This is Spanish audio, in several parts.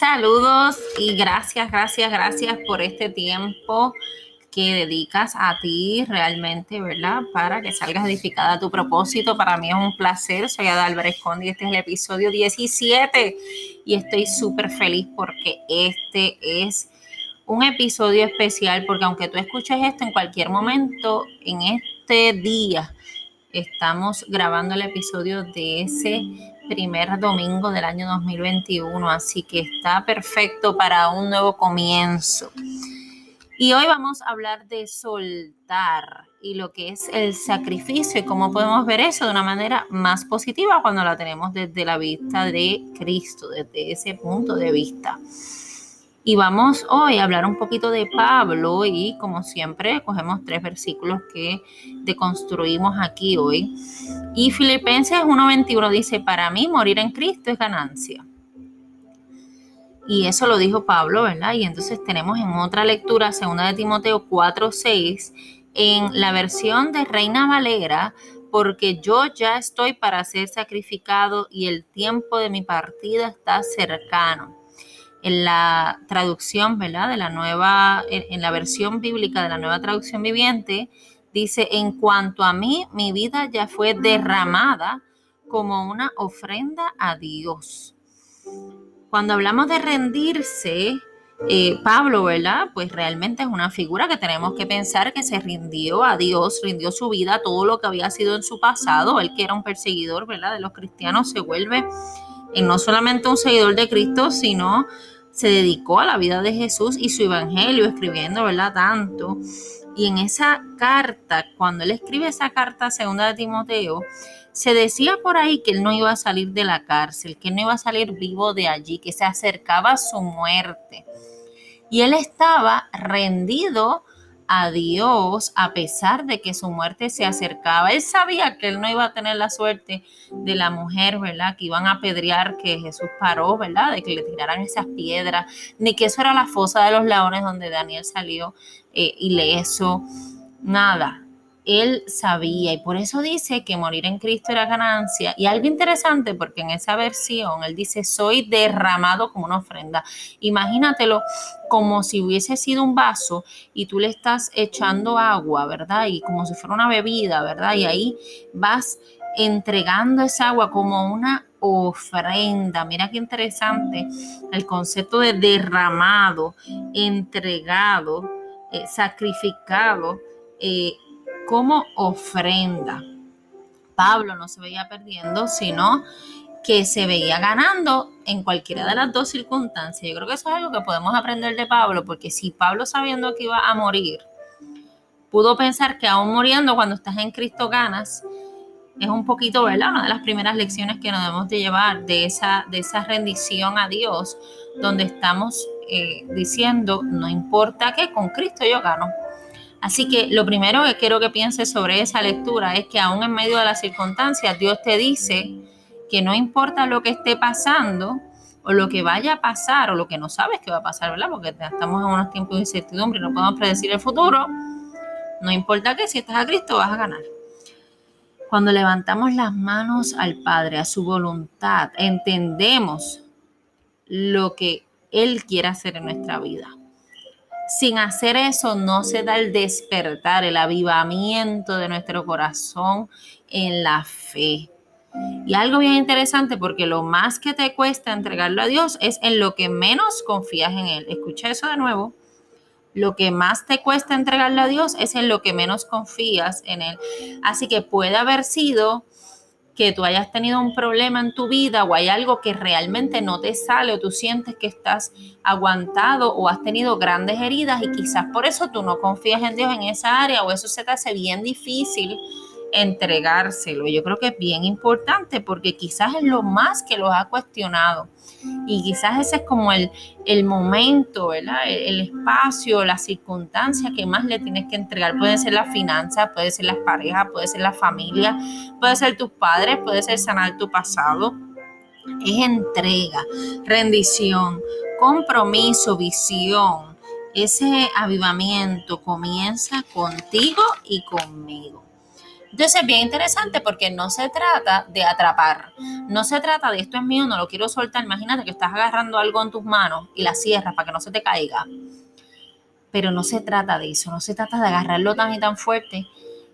Saludos y gracias, gracias, gracias por este tiempo que dedicas a ti realmente, ¿verdad? Para que salgas edificada a tu propósito. Para mí es un placer. Soy Adalbert Escondi y este es el episodio 17 y estoy súper feliz porque este es un episodio especial porque aunque tú escuches esto en cualquier momento, en este día estamos grabando el episodio de ese primer domingo del año 2021, así que está perfecto para un nuevo comienzo. Y hoy vamos a hablar de soltar y lo que es el sacrificio y cómo podemos ver eso de una manera más positiva cuando la tenemos desde la vista de Cristo, desde ese punto de vista. Y vamos hoy a hablar un poquito de Pablo y como siempre cogemos tres versículos que deconstruimos aquí hoy. Y Filipenses 1.21 dice, para mí morir en Cristo es ganancia. Y eso lo dijo Pablo, ¿verdad? Y entonces tenemos en otra lectura, segunda de Timoteo 4.6, en la versión de Reina Valera, porque yo ya estoy para ser sacrificado y el tiempo de mi partida está cercano en la traducción, ¿verdad? De la nueva, en, la versión bíblica de la nueva traducción viviente, dice, en cuanto a mí, mi vida ya fue derramada como una ofrenda a Dios. Cuando hablamos de rendirse, eh, Pablo, ¿verdad? Pues realmente es una figura que tenemos que pensar que se rindió a Dios, rindió su vida, todo lo que había sido en su pasado, él que era un perseguidor, ¿verdad? De los cristianos se vuelve en no solamente un seguidor de Cristo, sino se dedicó a la vida de Jesús y su evangelio, escribiendo, ¿verdad? Tanto. Y en esa carta, cuando él escribe esa carta segunda de Timoteo, se decía por ahí que él no iba a salir de la cárcel, que no iba a salir vivo de allí, que se acercaba a su muerte. Y él estaba rendido a Dios a pesar de que su muerte se acercaba. Él sabía que él no iba a tener la suerte de la mujer, ¿verdad? Que iban a apedrear, que Jesús paró, ¿verdad? De que le tiraran esas piedras, ni que eso era la fosa de los leones donde Daniel salió eh, ileso, nada él sabía y por eso dice que morir en Cristo era ganancia. Y algo interesante porque en esa versión él dice, soy derramado como una ofrenda. Imagínatelo como si hubiese sido un vaso y tú le estás echando agua, ¿verdad? Y como si fuera una bebida, ¿verdad? Y ahí vas entregando esa agua como una ofrenda. Mira qué interesante el concepto de derramado, entregado, eh, sacrificado. Eh, como ofrenda. Pablo no se veía perdiendo, sino que se veía ganando en cualquiera de las dos circunstancias. Yo creo que eso es algo que podemos aprender de Pablo, porque si Pablo sabiendo que iba a morir, pudo pensar que aún muriendo cuando estás en Cristo ganas, es un poquito, ¿verdad? Una de las primeras lecciones que nos debemos de llevar de esa, de esa rendición a Dios, donde estamos eh, diciendo, no importa que con Cristo yo gano. Así que lo primero que quiero que pienses sobre esa lectura es que aún en medio de las circunstancias, Dios te dice que no importa lo que esté pasando o lo que vaya a pasar o lo que no sabes que va a pasar, ¿verdad? Porque estamos en unos tiempos de incertidumbre y no podemos predecir el futuro. No importa que si estás a Cristo vas a ganar. Cuando levantamos las manos al Padre, a su voluntad, entendemos lo que Él quiere hacer en nuestra vida. Sin hacer eso no se da el despertar, el avivamiento de nuestro corazón en la fe. Y algo bien interesante porque lo más que te cuesta entregarlo a Dios es en lo que menos confías en Él. Escucha eso de nuevo. Lo que más te cuesta entregarlo a Dios es en lo que menos confías en Él. Así que puede haber sido que tú hayas tenido un problema en tu vida o hay algo que realmente no te sale o tú sientes que estás aguantado o has tenido grandes heridas y quizás por eso tú no confías en Dios en esa área o eso se te hace bien difícil entregárselo. Yo creo que es bien importante porque quizás es lo más que los ha cuestionado. Y quizás ese es como el, el momento, ¿verdad? El, espacio, la circunstancia que más le tienes que entregar. Puede ser la finanza, puede ser las parejas, puede ser la familia, puede ser tus padres, puede ser sanar tu pasado. Es entrega, rendición, compromiso, visión. Ese avivamiento comienza contigo y conmigo. Entonces es bien interesante porque no se trata de atrapar, no se trata de esto es mío, no lo quiero soltar. Imagínate que estás agarrando algo en tus manos y la cierras para que no se te caiga. Pero no se trata de eso, no se trata de agarrarlo tan y tan fuerte,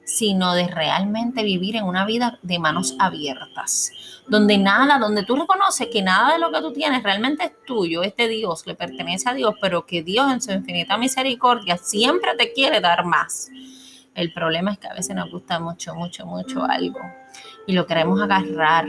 sino de realmente vivir en una vida de manos abiertas, donde nada, donde tú reconoces que nada de lo que tú tienes realmente es tuyo, este Dios le pertenece a Dios, pero que Dios en su infinita misericordia siempre te quiere dar más. El problema es que a veces nos gusta mucho, mucho, mucho algo y lo queremos agarrar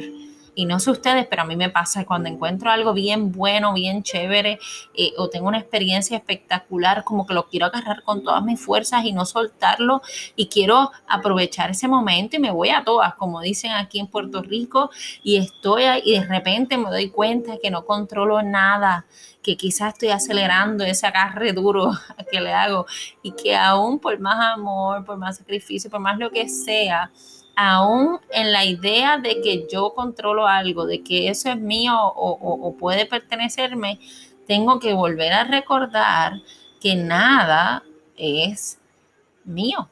y no sé ustedes, pero a mí me pasa cuando encuentro algo bien bueno, bien chévere, eh, o tengo una experiencia espectacular, como que lo quiero agarrar con todas mis fuerzas y no soltarlo, y quiero aprovechar ese momento y me voy a todas, como dicen aquí en Puerto Rico, y estoy ahí, y de repente me doy cuenta que no controlo nada que quizás estoy acelerando ese agarre duro que le hago y que aún por más amor, por más sacrificio, por más lo que sea, aún en la idea de que yo controlo algo, de que eso es mío o, puede pertenecerme, tengo que volver a recordar que nada es mío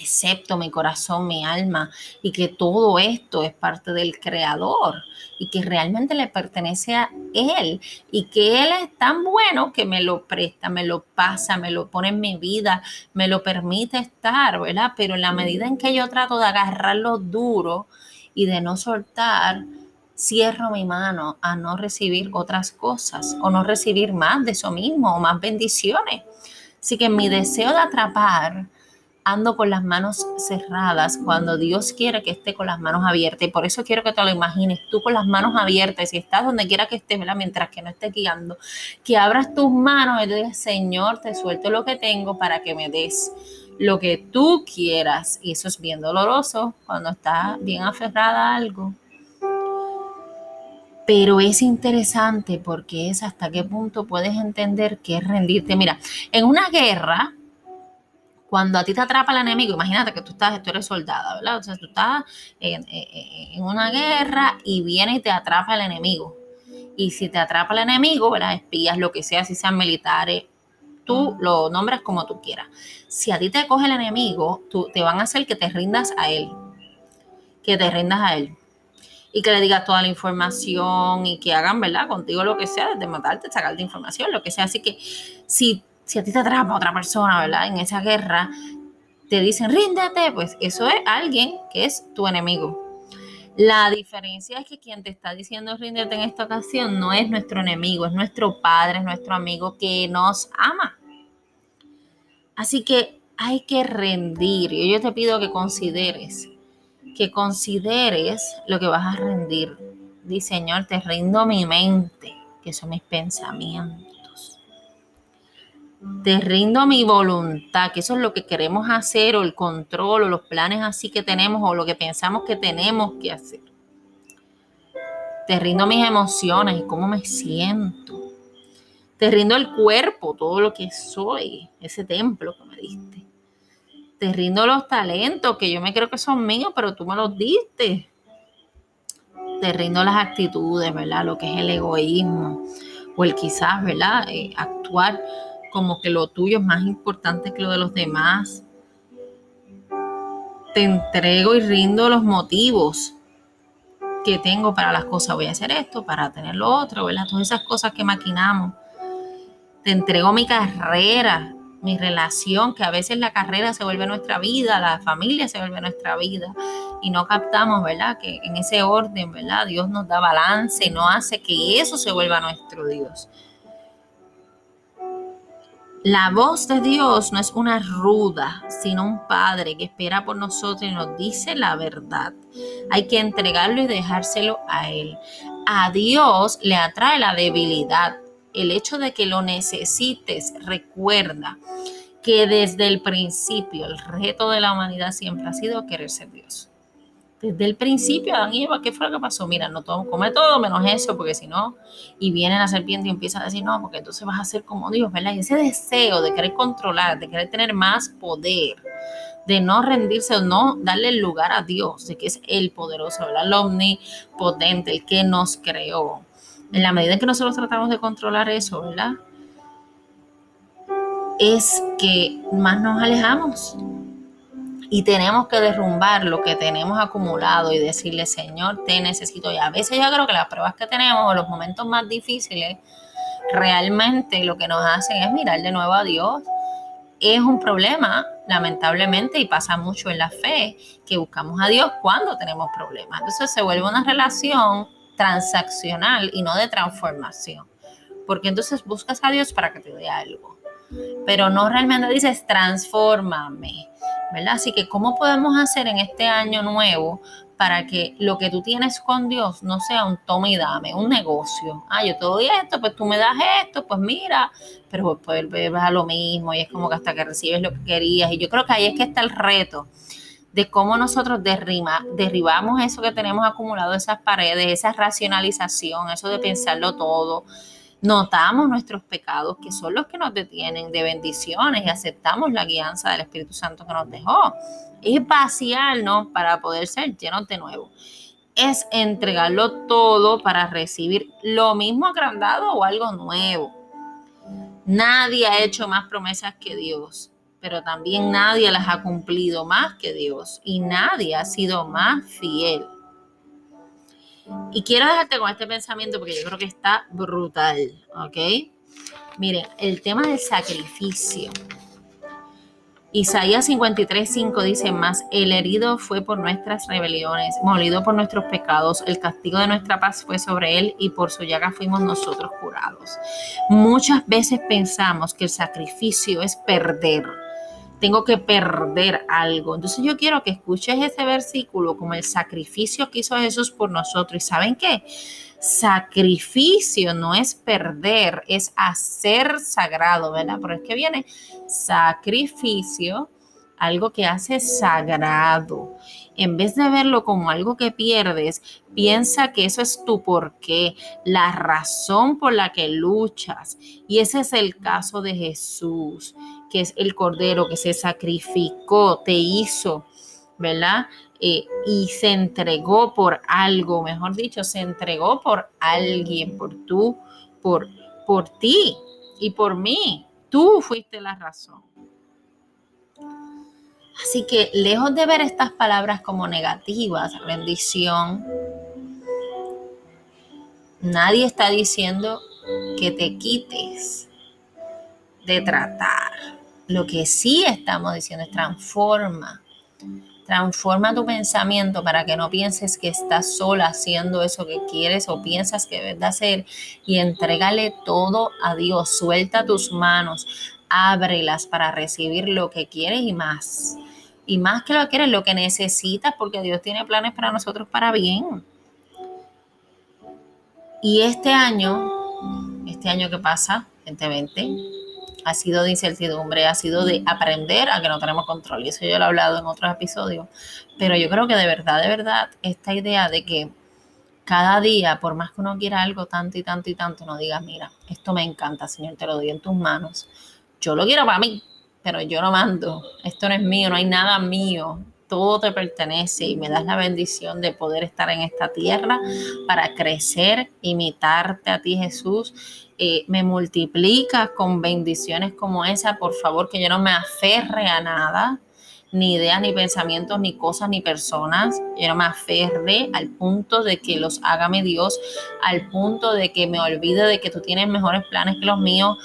excepto mi corazón, mi alma, y que todo esto es parte del Creador y que realmente le pertenece a Él y que Él es tan bueno que me lo presta, me lo pasa, me lo pone en mi vida, me lo permite estar, ¿verdad? Pero en la medida en que yo trato de agarrarlo duro y de no soltar, cierro mi mano a no recibir otras cosas o no recibir más de eso mismo o más bendiciones. Así que mi deseo de atrapar ando con las manos cerradas cuando Dios quiere que esté con las manos abiertas. Y por eso quiero que te lo imagines, tú con las manos abiertas, y estás donde quiera que estés, mientras que no estés guiando, que abras tus manos y digas, Señor, te suelto lo que tengo para que me des lo que tú quieras. Y eso es bien doloroso cuando estás bien aferrada a algo. Pero es interesante porque es hasta qué punto puedes entender que es rendirte. Mira, en una guerra, cuando a ti te atrapa el enemigo, imagínate que tú estás, tú eres soldada, ¿verdad? O sea, tú estás en, una guerra y viene y te atrapa el enemigo. Y si te atrapa el enemigo, ¿verdad? Espías, lo que sea, si sean militares, tú lo nombras como tú quieras. Si a ti te coge el enemigo, tú, te van a hacer que te rindas a él. Que te rindas a él. Y que le digas toda la información y que hagan, ¿verdad? Contigo lo que sea, desde matarte, sacarte información, lo que sea. Así que si si a ti te atrapa otra persona, ¿verdad? En esa guerra, te dicen, ríndete, pues eso es alguien que es tu enemigo. La diferencia es que quien te está diciendo ríndete en esta ocasión no es nuestro enemigo, es nuestro padre, es nuestro amigo que nos ama. Así que hay que rendir. Y yo te pido que consideres, que consideres lo que vas a rendir. Di, Señor, te rindo mi mente, que son mis pensamientos te rindo mi voluntad, que eso es lo que queremos hacer, o el control, o los planes así que tenemos, o lo que pensamos que tenemos que hacer. Te rindo mis emociones y cómo me siento. Te rindo el cuerpo, todo lo que soy, ese templo que me diste. Te rindo los talentos que yo me creo que son míos, pero tú me los diste. Te rindo las actitudes, ¿verdad? Lo que es el egoísmo o el quizás, ¿verdad? Eh, actuar como que lo tuyo es más importante que lo de los demás. Te entrego y rindo los motivos que tengo para las cosas. Voy a hacer esto para tener lo otro, ¿verdad? Todas esas cosas que maquinamos. Te entrego mi carrera, mi relación, que a veces la carrera se vuelve nuestra vida, la familia se vuelve nuestra vida y no captamos, ¿verdad? Que en ese orden, ¿verdad? Dios nos da balance no hace que eso se vuelva nuestro Dios. La voz de Dios no es una ruda, sino un padre que espera por nosotros y nos dice la verdad. Hay que entregarlo y dejárselo a Él. A Dios le atrae la debilidad. El hecho de que lo necesites, recuerda que desde el principio el reto de la humanidad siempre ha sido querer ser Dios desde el principio, Adán y Eva, ¿qué fue lo que pasó? Mira, no todo, come todo menos eso, porque si no, y viene la serpiente y empieza a decir, no, porque entonces vas a ser como Dios, ¿verdad? Y ese deseo de querer controlar, de querer tener más poder, de no rendirse o no darle lugar a Dios, de que es el poderoso, ¿verdad? El omnipotente, el que nos creó. En la medida en que nosotros tratamos de controlar eso, ¿verdad? Es que más nos alejamos Y tenemos que derrumbar lo que tenemos acumulado y decirle, Señor, te necesito. Y a veces yo creo que las pruebas que tenemos o los momentos más difíciles, realmente lo que nos hacen es mirar de nuevo a Dios. Es un problema, lamentablemente, y pasa mucho en la fe, que buscamos a Dios cuando tenemos problemas. Entonces se vuelve una relación transaccional y no de transformación. Porque entonces buscas a Dios para que te dé algo. Pero no realmente dices, transfórmame ¿verdad? Así que, ¿cómo podemos hacer en este año nuevo para que lo que tú tienes con Dios no sea un toma y dame, un negocio? Ah, yo te doy esto, pues tú me das esto, pues mira, pero después vas a lo mismo y es como que hasta que recibes lo que querías. Y yo creo que ahí es que está el reto de cómo nosotros derrima, derribamos eso que tenemos acumulado, esas paredes, esa racionalización, eso de pensarlo todo notamos nuestros pecados, que son los que nos detienen de bendiciones y aceptamos la guianza del Espíritu Santo que nos dejó. Es vaciarnos para poder ser llenos de nuevo. Es entregarlo todo para recibir lo mismo agrandado o algo nuevo. Nadie ha hecho más promesas que Dios, pero también nadie las ha cumplido más que Dios y nadie ha sido más fiel. Y quiero dejarte con este pensamiento porque yo creo que está brutal, ¿ok? Miren, el tema del sacrificio. Isaías 53:5 dice más, el herido fue por nuestras rebeliones, molido por nuestros pecados, el castigo de nuestra paz fue sobre él y por su llaga fuimos nosotros curados. Muchas veces pensamos que el sacrificio es perder tengo que perder algo. Entonces yo quiero que escuches ese versículo como el sacrificio que hizo Jesús por nosotros. ¿Y saben qué? Sacrificio no es perder, es hacer sagrado, ¿verdad? Pero es que viene sacrificio, algo que hace sagrado. En vez de verlo como algo que pierdes, piensa que eso es tu porqué, la razón por la que luchas. Y ese es el caso de Jesús que es el Cordero que se sacrificó, te hizo, ¿verdad? Eh, y se entregó por algo, mejor dicho, se entregó por alguien, por tú, por, por ti y por mí. Tú fuiste la razón. Así que lejos de ver estas palabras como negativas, bendición, nadie está diciendo que te quites de tratar lo que sí estamos diciendo es transforma. Transforma tu pensamiento para que no pienses que estás sola haciendo eso que quieres o piensas que debes de hacer y entrégale todo a Dios. Suelta tus manos, ábrelas para recibir lo que quieres y más. Y más que lo quieres, lo que necesitas, porque Dios tiene planes para nosotros para bien. Y este año, este año que pasa, 2020, ha sido de incertidumbre, ha sido de aprender a que no tenemos control. Y eso yo lo he hablado en otros episodios. Pero yo creo que de verdad, de verdad, esta idea de que cada día, por más que uno quiera algo tanto y tanto y tanto, no digas, mira, esto me encanta, Señor, te lo doy en tus manos. Yo lo quiero para mí, pero yo lo mando. Esto no es mío, no hay nada mío todo te pertenece y me das la bendición de poder estar en esta tierra para crecer, imitarte a ti Jesús. Eh, me multiplicas con bendiciones como esa, por favor, que yo no me aferre a nada, ni ideas, ni pensamientos, ni cosas, ni personas. Yo no me aferre al punto de que los hágame Dios, al punto de que me olvide de que tú tienes mejores planes que los míos,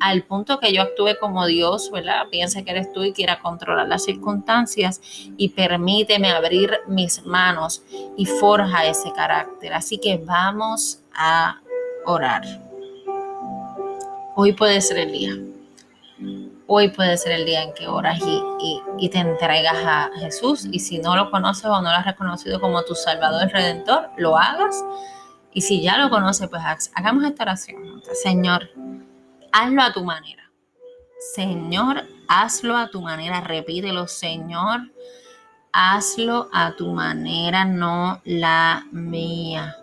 al punto que yo actúe como Dios, ¿verdad? Piense que eres tú y quiera controlar las circunstancias y permíteme abrir mis manos y forja ese carácter. Así que vamos a orar. Hoy puede ser el día hoy puede ser el día en que oras y, te entregas a Jesús. Y si no lo conoces o no lo has reconocido como tu Salvador y Redentor, lo hagas. Y si ya lo conoces, pues hagamos esta oración. Señor, hazlo a tu manera. Señor, hazlo a tu manera. Repítelo, Señor, hazlo a tu manera, no la mía.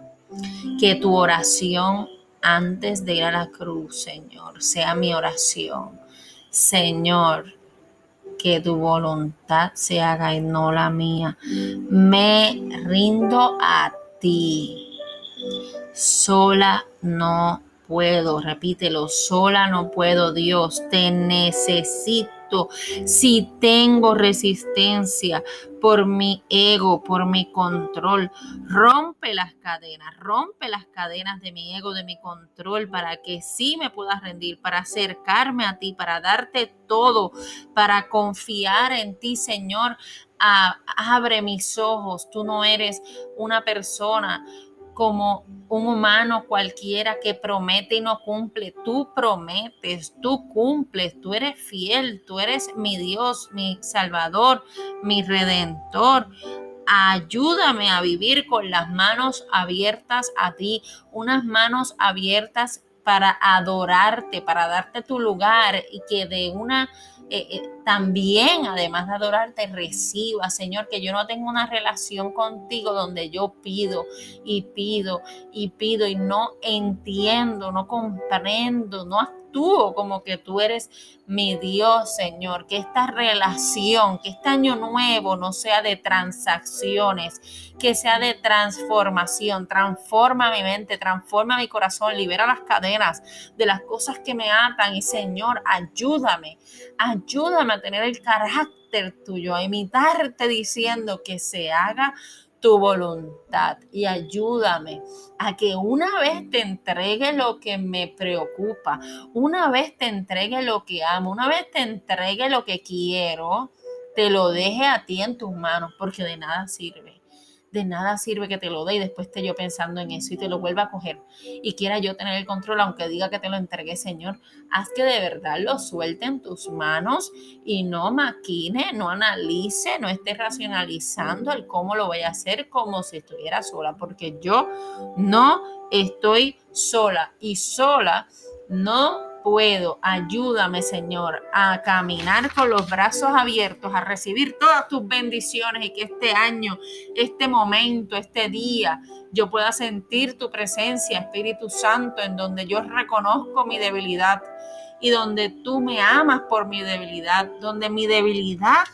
Que tu oración antes de ir a la cruz, Señor, sea mi oración Señor, que tu voluntad se haga y no la mía. Me rindo a ti. Sola no puedo, repítelo, sola no puedo, Dios, te necesito si tengo resistencia por mi ego, por mi control, rompe las cadenas, rompe las cadenas de mi ego, de mi control, para que sí me puedas rendir, para acercarme a ti, para darte todo, para confiar en ti, Señor. abre mis ojos, tú no eres una persona como un humano cualquiera que promete y no cumple. Tú prometes, tú cumples, tú eres fiel, tú eres mi Dios, mi Salvador, mi Redentor. Ayúdame a vivir con las manos abiertas a ti, unas manos abiertas para adorarte, para darte tu lugar y que de una eh, eh, también, además de adorarte, reciba, Señor, que yo no tengo una relación contigo donde yo pido y pido y pido y no entiendo, no comprendo, no actúo como que tú eres mi Dios, Señor. Que esta relación, que este año nuevo no sea de transacciones, que sea de transformación. Transforma mi mente, transforma mi corazón, libera las cadenas de las cosas que me atan. Y Señor, ayúdame, ayúdame a tener el carácter tuyo, a imitarte diciendo que se haga tu voluntad y ayúdame a que una vez te entregue lo que me preocupa, una vez te entregue lo que amo, una vez te entregue lo que quiero, te lo deje a ti en tus manos, porque de nada sirve de nada sirve que te lo dé y después esté yo pensando en eso y te lo vuelva a coger y quiera yo tener el control, aunque diga que te lo entregué, Señor. Haz que de verdad lo suelte en tus manos y no maquine, no analice, no esté racionalizando el cómo lo voy a hacer como si estuviera sola, porque yo no estoy sola y sola no puedo. Ayúdame, Señor, a caminar con los brazos abiertos, a recibir todas tus bendiciones y que este año, este momento, este día, yo pueda sentir tu presencia, Espíritu Santo, en donde yo reconozco mi debilidad y donde tú me amas por mi debilidad, donde mi debilidad,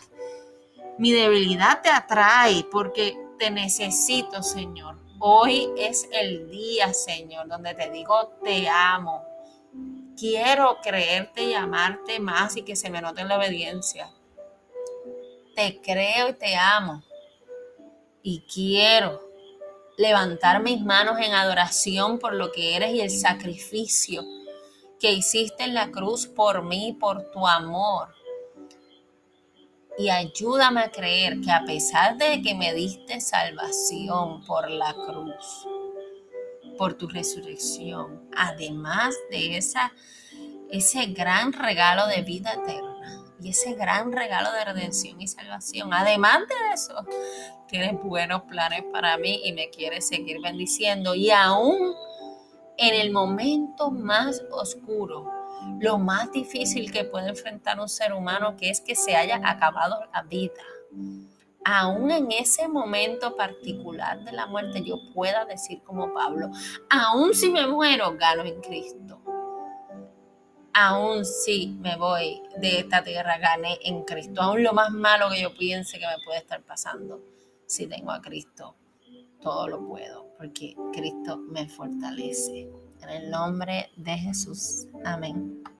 mi debilidad te atrae porque te necesito, Señor. Hoy es el día, Señor, donde te digo, te amo Quiero creerte y amarte más y que se me note en la obediencia. Te creo y te amo. Y quiero levantar mis manos en adoración por lo que eres y el sacrificio que hiciste en la cruz por mí, por tu amor. Y ayúdame a creer que a pesar de que me diste salvación por la cruz, por tu resurrección, además de esa, ese gran regalo de vida eterna y ese gran regalo de redención y salvación. Además de eso, tienes buenos planes para mí y me quieres seguir bendiciendo. Y aún en el momento más oscuro, lo más difícil que puede enfrentar un ser humano, que es que se haya acabado la vida aún en ese momento particular de la muerte, yo pueda decir como Pablo, aún si me muero, gano en Cristo. Aún si me voy de esta tierra, gané en Cristo. Aún lo más malo que yo piense que me puede estar pasando, si tengo a Cristo, todo lo puedo, porque Cristo me fortalece. En el nombre de Jesús. Amén.